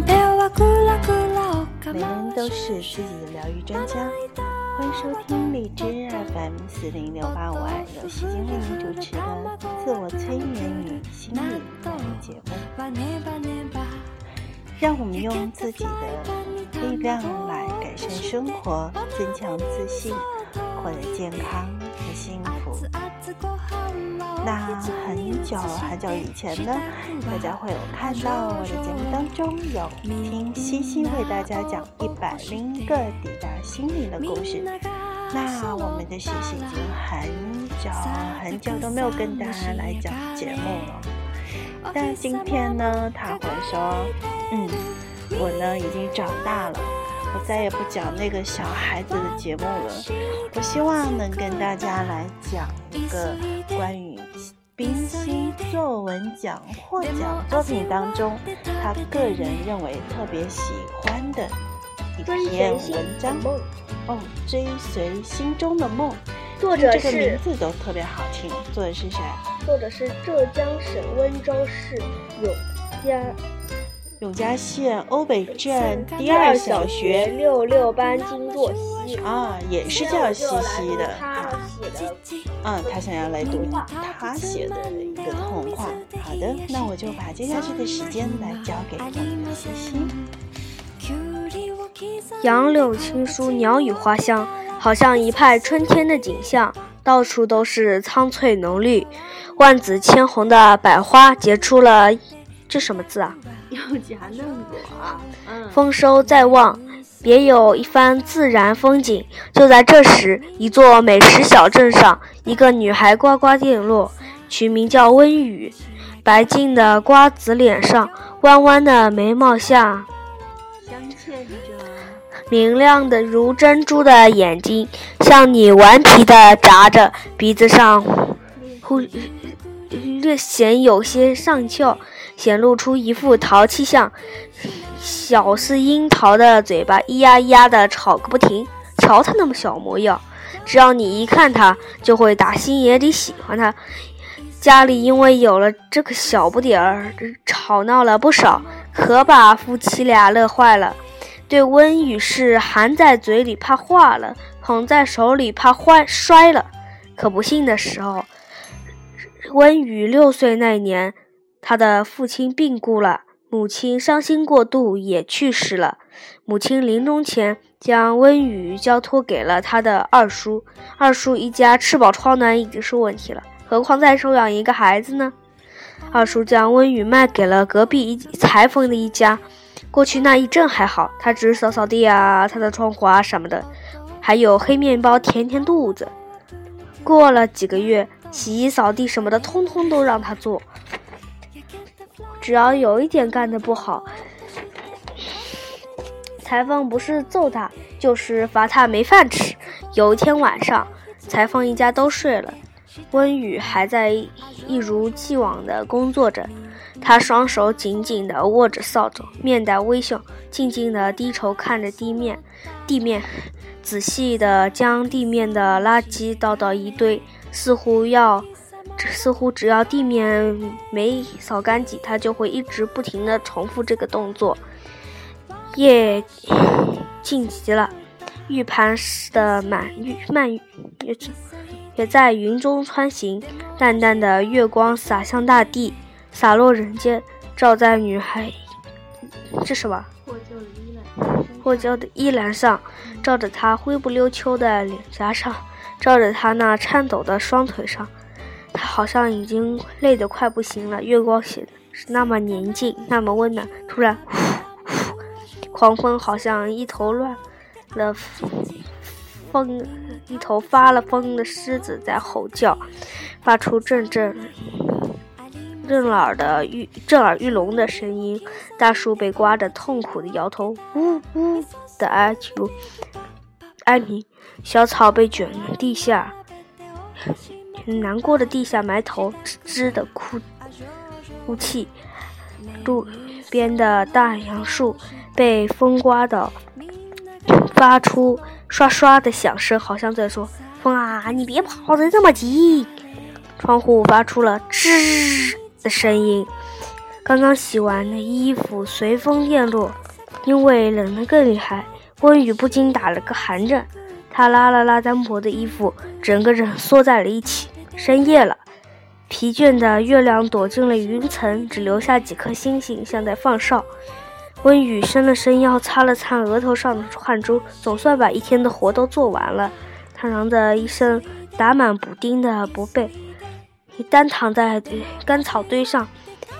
每个人都是自己的疗愈专家，欢迎收听荔枝 FM 四零六八五二，由西京为您主持的自我催眠与心理疗愈节目。让我们用自己的力量来改善生活，增强自信，获得健康和幸福。那很久很久以前呢，大家会有看到我的节目当中有听西西为大家讲一百零一个抵达心灵的故事。那我们的西西已经很久很久都没有跟大家来讲节目了，但今天呢，他会说，嗯，我呢已经长大了，我再也不讲那个小孩子的节目了。我希望能跟大家来讲一个关于。冰心作文奖获奖作品当中，他个人认为特别喜欢的一篇文章哦，追随心中的梦。作者是这个名字都特别好听。作者是谁？作者是浙江省温州市永嘉永嘉县瓯北镇第二小学六六班金若曦啊，也是叫西西的。嗯，他想要来读他写的一个童话。好的，那我就把接下去的时间来交给我们的西西。杨柳青疏，鸟语花香，好像一派春天的景象。到处都是苍翠浓绿，万紫千红的百花结出了，这什么字啊？又夹嫩果。嗯，丰收在望。别有一番自然风景。就在这时，一座美食小镇上，一个女孩呱呱降落，取名叫温雨。白净的瓜子脸上，弯弯的眉毛下，镶嵌着明亮的如珍珠的眼睛，像你顽皮的眨着，鼻子上忽略显有些上翘，显露出一副淘气相。小似樱桃的嘴巴，咿呀咿呀的吵个不停。瞧他那么小模样，只要你一看他，就会打心眼里喜欢他。家里因为有了这个小不点儿，吵闹了不少，可把夫妻俩乐坏了。对温雨是含在嘴里怕化了，捧在手里怕坏摔了。可不幸的时候，温雨六岁那年，他的父亲病故了。母亲伤心过度，也去世了。母亲临终前将温雨交托给了他的二叔。二叔一家吃饱穿暖已经是问题了，何况再收养一个孩子呢？二叔将温雨卖给了隔壁一裁缝的一家。过去那一阵还好，他只扫扫地啊，擦擦窗户啊什么的，还有黑面包填填肚子。过了几个月，洗衣扫地什么的，通通都让他做。只要有一点干的不好，裁缝不是揍他，就是罚他没饭吃。有一天晚上，裁缝一家都睡了，温雨还在一如既往的工作着。他双手紧紧地握着扫帚，面带微笑，静静地低头看着地面。地面仔细地将地面的垃圾倒到一堆，似乎要。似乎只要地面没扫干净，他就会一直不停地重复这个动作。夜静极了，玉盘似的满玉满玉也也在云中穿行。淡淡的月光洒向大地，洒落人间，照在女孩这什么？破旧的衣篮上，照着她灰不溜秋的脸颊上，照着她那颤抖的双腿上。他好像已经累得快不行了，月光显得是那么宁静，那么温暖。突然，呼呼，狂风好像一头乱了疯、一头发了疯的狮子在吼叫，发出阵阵震耳的欲震耳欲聋的声音。大树被刮得痛苦的摇头，呜呜的哀求哀鸣。小草被卷地下。难过的地下埋头，吱吱的哭哭泣。路边的大杨树被风刮倒，发出刷刷的响声，好像在说：“风啊，你别跑得这么急。”窗户发出了吱的声音，刚刚洗完的衣服随风溅落，因为冷得更厉害，温雨不禁打了个寒战。他拉了拉单薄的衣服，整个人缩在了一起。深夜了，疲倦的月亮躲进了云层，只留下几颗星星像在放哨。温雨伸了伸腰，擦了擦额头上的汗珠，总算把一天的活都做完了。他扬着一身打满补丁的薄被，单躺在干草堆上，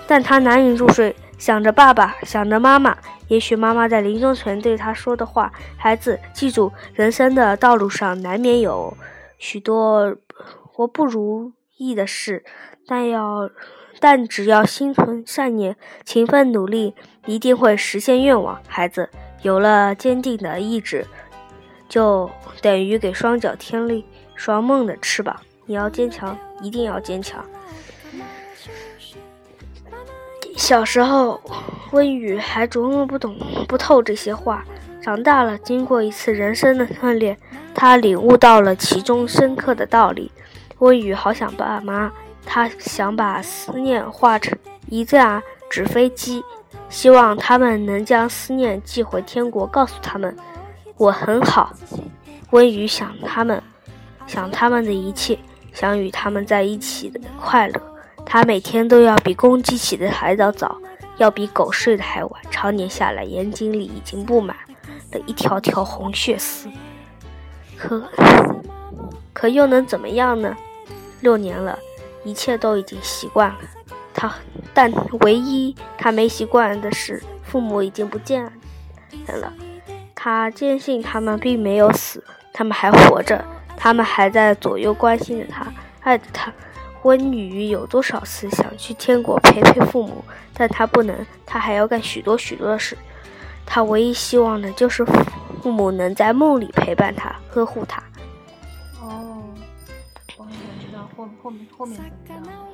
但他难以入睡，想着爸爸，想着妈妈。也许妈妈在临终前对他说的话：“孩子，记住，人生的道路上难免有许多或不如意的事，但要，但只要心存善念，勤奋努力，一定会实现愿望。孩子，有了坚定的意志，就等于给双脚添了一双梦的翅膀。你要坚强，一定要坚强。”小时候，温雨还琢磨不懂、不透这些话。长大了，经过一次人生的锻炼，他领悟到了其中深刻的道理。温雨好想爸妈，他想把思念化成一架纸飞机，希望他们能将思念寄回天国，告诉他们我很好。温雨想他们，想他们的一切，想与他们在一起的快乐。他每天都要比公鸡起的还早早，要比狗睡的还晚。常年下来，眼睛里已经布满了一条条红血丝。可，可又能怎么样呢？六年了，一切都已经习惯了。他，但唯一他没习惯的是，父母已经不见了。他坚信他们并没有死，他们还活着，他们还在左右关心着他，爱着他。温雨有多少次想去天国陪陪父母，但他不能，他还要干许多许多的事。他唯一希望的就是父母能在梦里陪伴他，呵护他。后后面后面怎么样。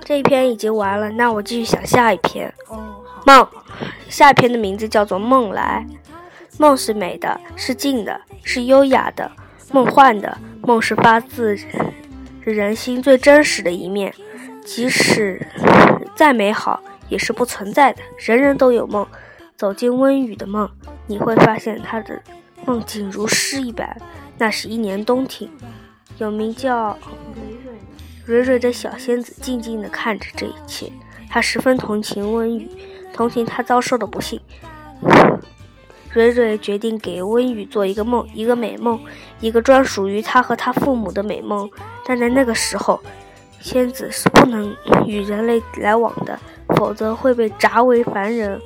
这一篇已经完了，那我继续想下一篇。哦，好。梦，下一篇的名字叫做《梦来》。梦是美的，是静的，是优雅的，梦幻的。梦是发自。是人心最真实的一面，即使再美好，也是不存在的。人人都有梦，走进温雨的梦，你会发现他的梦境如诗一般。那是一年冬天，有名叫蕊蕊的小仙子静静地看着这一切，她十分同情温雨，同情他遭受的不幸。蕊蕊决定给温雨做一个梦，一个美梦，一个专属于他和他父母的美梦。但在那个时候，仙子是不能与人类来往的，否则会被铡为凡人。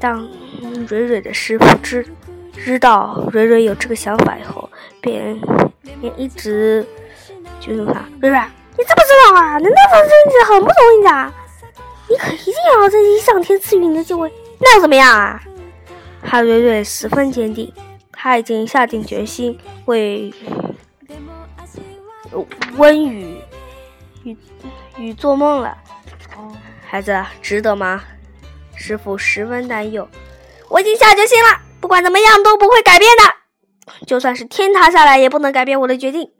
当蕊蕊的师傅知知道蕊蕊有这个想法以后，便便一直就问他：“蕊蕊，你知不知道啊？能当上仙子很不容易的，你可一定要珍惜上天赐予你的机会，那又怎么样啊？”哈蕊蕊十分坚定，他已经下定决心为温雨雨雨做梦了。孩子，值得吗？师傅十分担忧。我已经下决心了，不管怎么样都不会改变的，就算是天塌下来也不能改变我的决定。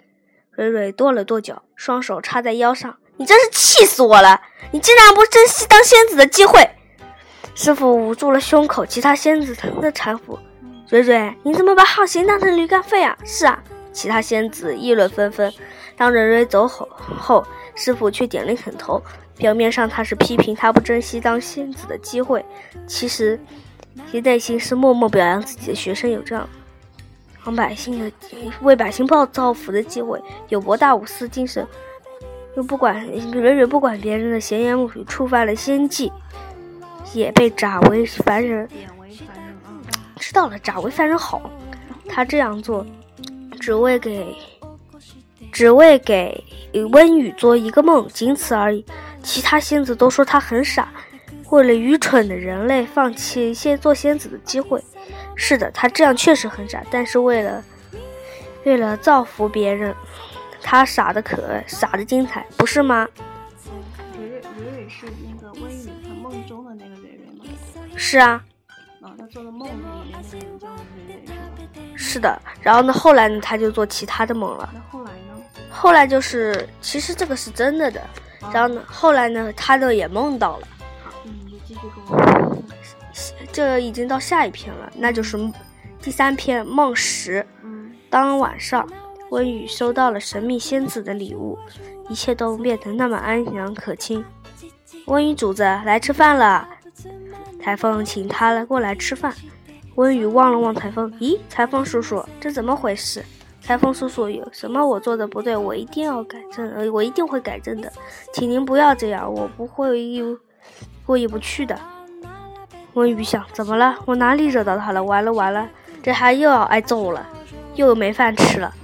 蕊蕊跺了跺脚，双手插在腰上。你真是气死我了！你竟然不珍惜当仙子的机会！师傅捂住了胸口，其他仙子疼得搀扶。蕊蕊，你怎么把好心当成驴肝肺啊？是啊，其他仙子议论纷纷。当蕊蕊走后，后师傅却点了点头。表面上他是批评他不珍惜当仙子的机会，其实其内心是默默表扬自己的学生有这样帮百姓的为百姓报造福的机会，有博大无私精神，又不管远远不管别人的闲言语，触犯了仙迹。也被铡为凡人，知道了，铡为凡人好。他这样做，只为给，只为给温雨做一个梦，仅此而已。其他仙子都说他很傻，为了愚蠢的人类放弃先做仙子的机会。是的，他这样确实很傻，但是为了，为了造福别人，他傻的可爱，傻的精彩，不是吗？是啊，啊，他做的梦里面那个人叫蕊蕊是吧？是的，然后呢，后来呢，他就做其他的梦了。那后来呢？后来就是，其实这个是真的的，然后呢，后来呢，他呢也梦到了。嗯，你继续跟我。这已经到下一篇了，那就是第三篇梦十。嗯，当晚上，温宇收到了神秘仙子的礼物，一切都变得那么安详可亲。温宇主子来吃饭了，裁缝请他来过来吃饭。温宇望了望裁缝，咦，裁缝叔叔，这怎么回事？裁缝叔叔，有什么我做的不对，我一定要改正，呃，我一定会改正的，请您不要这样，我不会过意不去的。温雨想，怎么了？我哪里惹到他了？完了完了，这还又要挨揍了，又没饭吃了。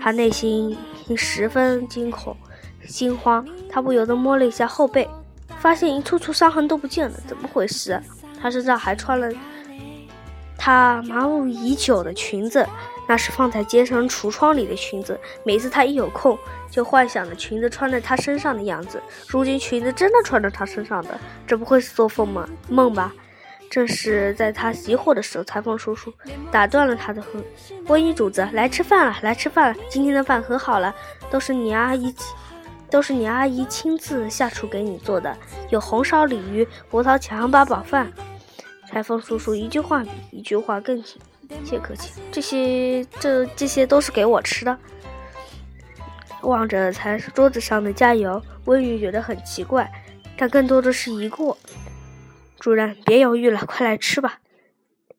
他内心十分惊恐、心慌，他不由得摸了一下后背，发现一处处伤痕都不见了，怎么回事？他身上还穿了他麻木已久的裙子，那是放在街上橱窗里的裙子。每次他一有空，就幻想着裙子穿在他身上的样子。如今裙子真的穿在他身上的，这不会是做梦吗？梦吧？正是在他疑惑的时候，裁缝叔叔打断了他的话：“温衣主子，来吃饭了，来吃饭了。今天的饭可好了，都是你阿姨，都是你阿姨亲自下厨给你做的，有红烧鲤鱼、葡萄强八宝饭。”裁缝叔叔一句话比一句话更切客气：“这些，这这些都是给我吃的。”望着餐桌子上的加油，温宇觉得很奇怪，但更多的是疑惑。主人，别犹豫了，快来吃吧。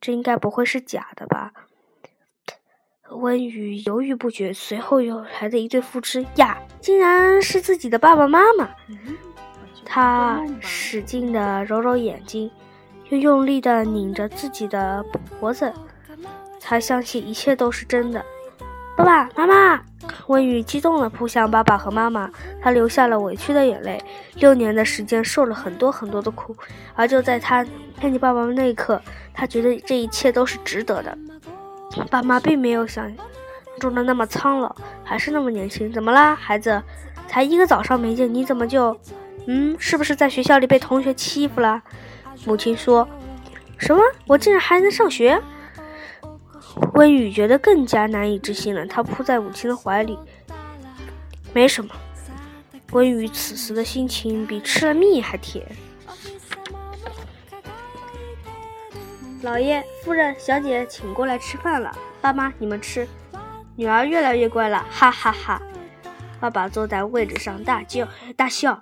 这应该不会是假的吧？温宇犹豫不决，随后又来的一对父子呀，竟然是自己的爸爸妈妈。他使劲的揉揉眼睛，又用力的拧着自己的脖子，才相信一切都是真的。爸爸妈妈，温雨激动地扑向爸爸和妈妈，他流下了委屈的眼泪。六年的时间，受了很多很多的苦，而就在他看见爸爸那一刻，他觉得这一切都是值得的。爸妈并没有想中的那么苍老，还是那么年轻。怎么啦，孩子？才一个早上没见，你怎么就……嗯，是不是在学校里被同学欺负了？母亲说：“什么？我竟然还能上学？”温雨觉得更加难以置信了，他扑在母亲的怀里。没什么。温雨此时的心情比吃了蜜还甜。老爷、夫人、小姐，请过来吃饭了。爸妈，你们吃。女儿越来越乖了，哈哈哈！爸爸坐在位置上大叫大笑。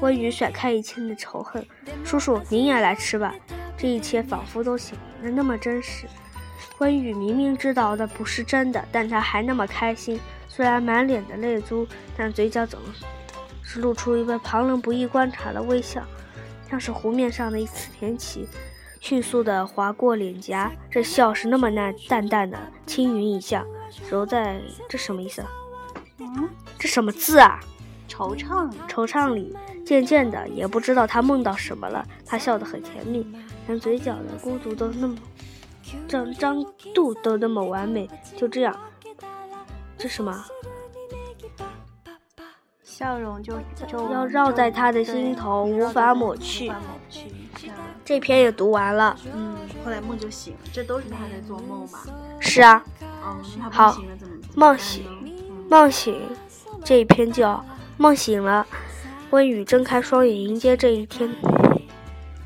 温雨甩开一切的仇恨。叔叔，您也来吃吧。这一切仿佛都显得那么真实。温雨明明知道那不是真的，但他还那么开心。虽然满脸的泪珠，但嘴角总是露出一个旁人不易观察的微笑，像是湖面上的一丝甜旗，迅速地划过脸颊。这笑是那么淡淡淡的，轻云一笑，揉在这什么意思？嗯，这什么字啊？惆怅，惆怅里，渐渐的也不知道他梦到什么了。他笑得很甜蜜，连嘴角的孤独都那么。张张度都那么完美，就这样，这什么？笑容就就要绕在他的心头，无法抹去。这篇也读完了。嗯，后来梦就醒了，这都是他在做梦吧？是啊。嗯，好，梦醒，梦醒，这一篇叫梦醒了。温雨睁开双眼，迎接这一天。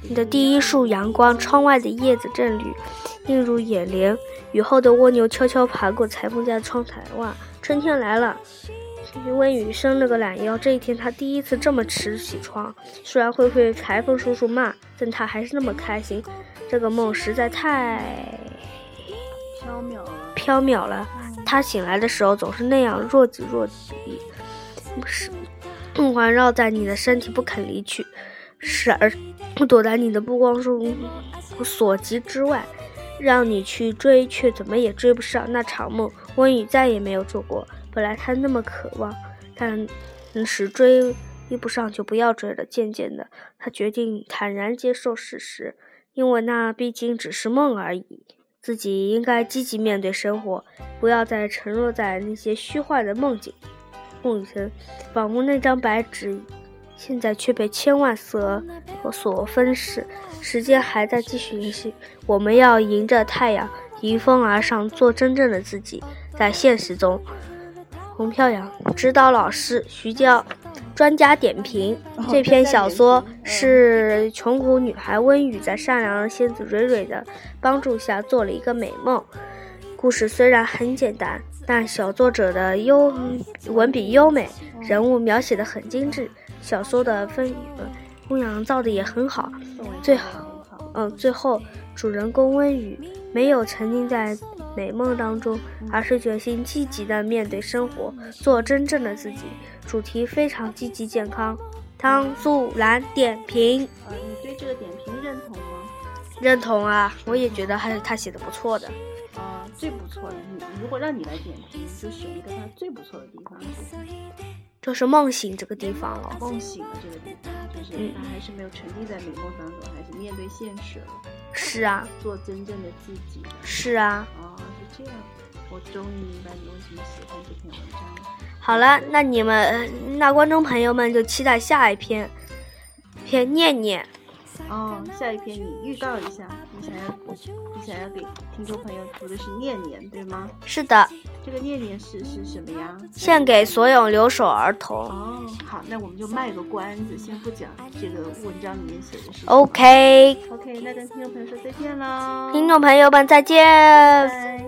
你的第一束阳光，窗外的叶子正绿。映入眼帘，雨后的蜗牛悄悄爬过裁缝家的窗台。哇，春天来了！温雨伸了个懒腰，这一天他第一次这么迟起床。虽然会被裁缝叔叔骂，但他还是那么开心。这个梦实在太飘渺了，飘渺了。他醒来的时候总是那样若即若离，是环绕在你的身体不肯离去，时而躲在你的目光中所及之外。让你去追，却怎么也追不上那场梦。温雨再也没有做过。本来他那么渴望，但是追追不上就不要追了。渐渐的，他决定坦然接受事实，因为那毕竟只是梦而已。自己应该积极面对生活，不要再沉落在那些虚幻的梦境梦中，仿佛那张白纸。现在却被千万色所分饰，时间还在继续运行。我们要迎着太阳，迎风而上，做真正的自己。在现实中，红飘扬指导老师徐娇。专家点评这篇小说是穷苦女孩温雨在善良的仙子蕊蕊的帮助下做了一个美梦。故事虽然很简单，但小作者的优文笔优美，人物描写的很精致，小说的风风扬造的也很好。最后，嗯，最后主人公温宇没有沉浸在美梦当中，而是决心积极的面对生活，做真正的自己。主题非常积极健康。汤素兰点评：呃，你对这个点评认同吗？认同啊，我也觉得还是他写的不错的。啊，最不错的，你如果让你来点评，就选一个他最不错的地方。就是梦醒这个地方了。梦醒的这个地方，就是他还是没有沉浸在美梦当中，还是面对现实了。是啊，做真正的自己。是啊。哦，是这样。我终于明白你为什么喜欢这篇文章了。好了，那你们那观众朋友们就期待下一篇篇念念。哦，下一篇你预告一下，你想要你想要给听众朋友读的是念念，对吗？是的。这个念念是是什么呀？献给所有留守儿童。哦，好，那我们就卖个关子，先不讲这个文章里面写的是。OK。OK，那跟听众朋友说再见喽。听众朋友们再见。拜。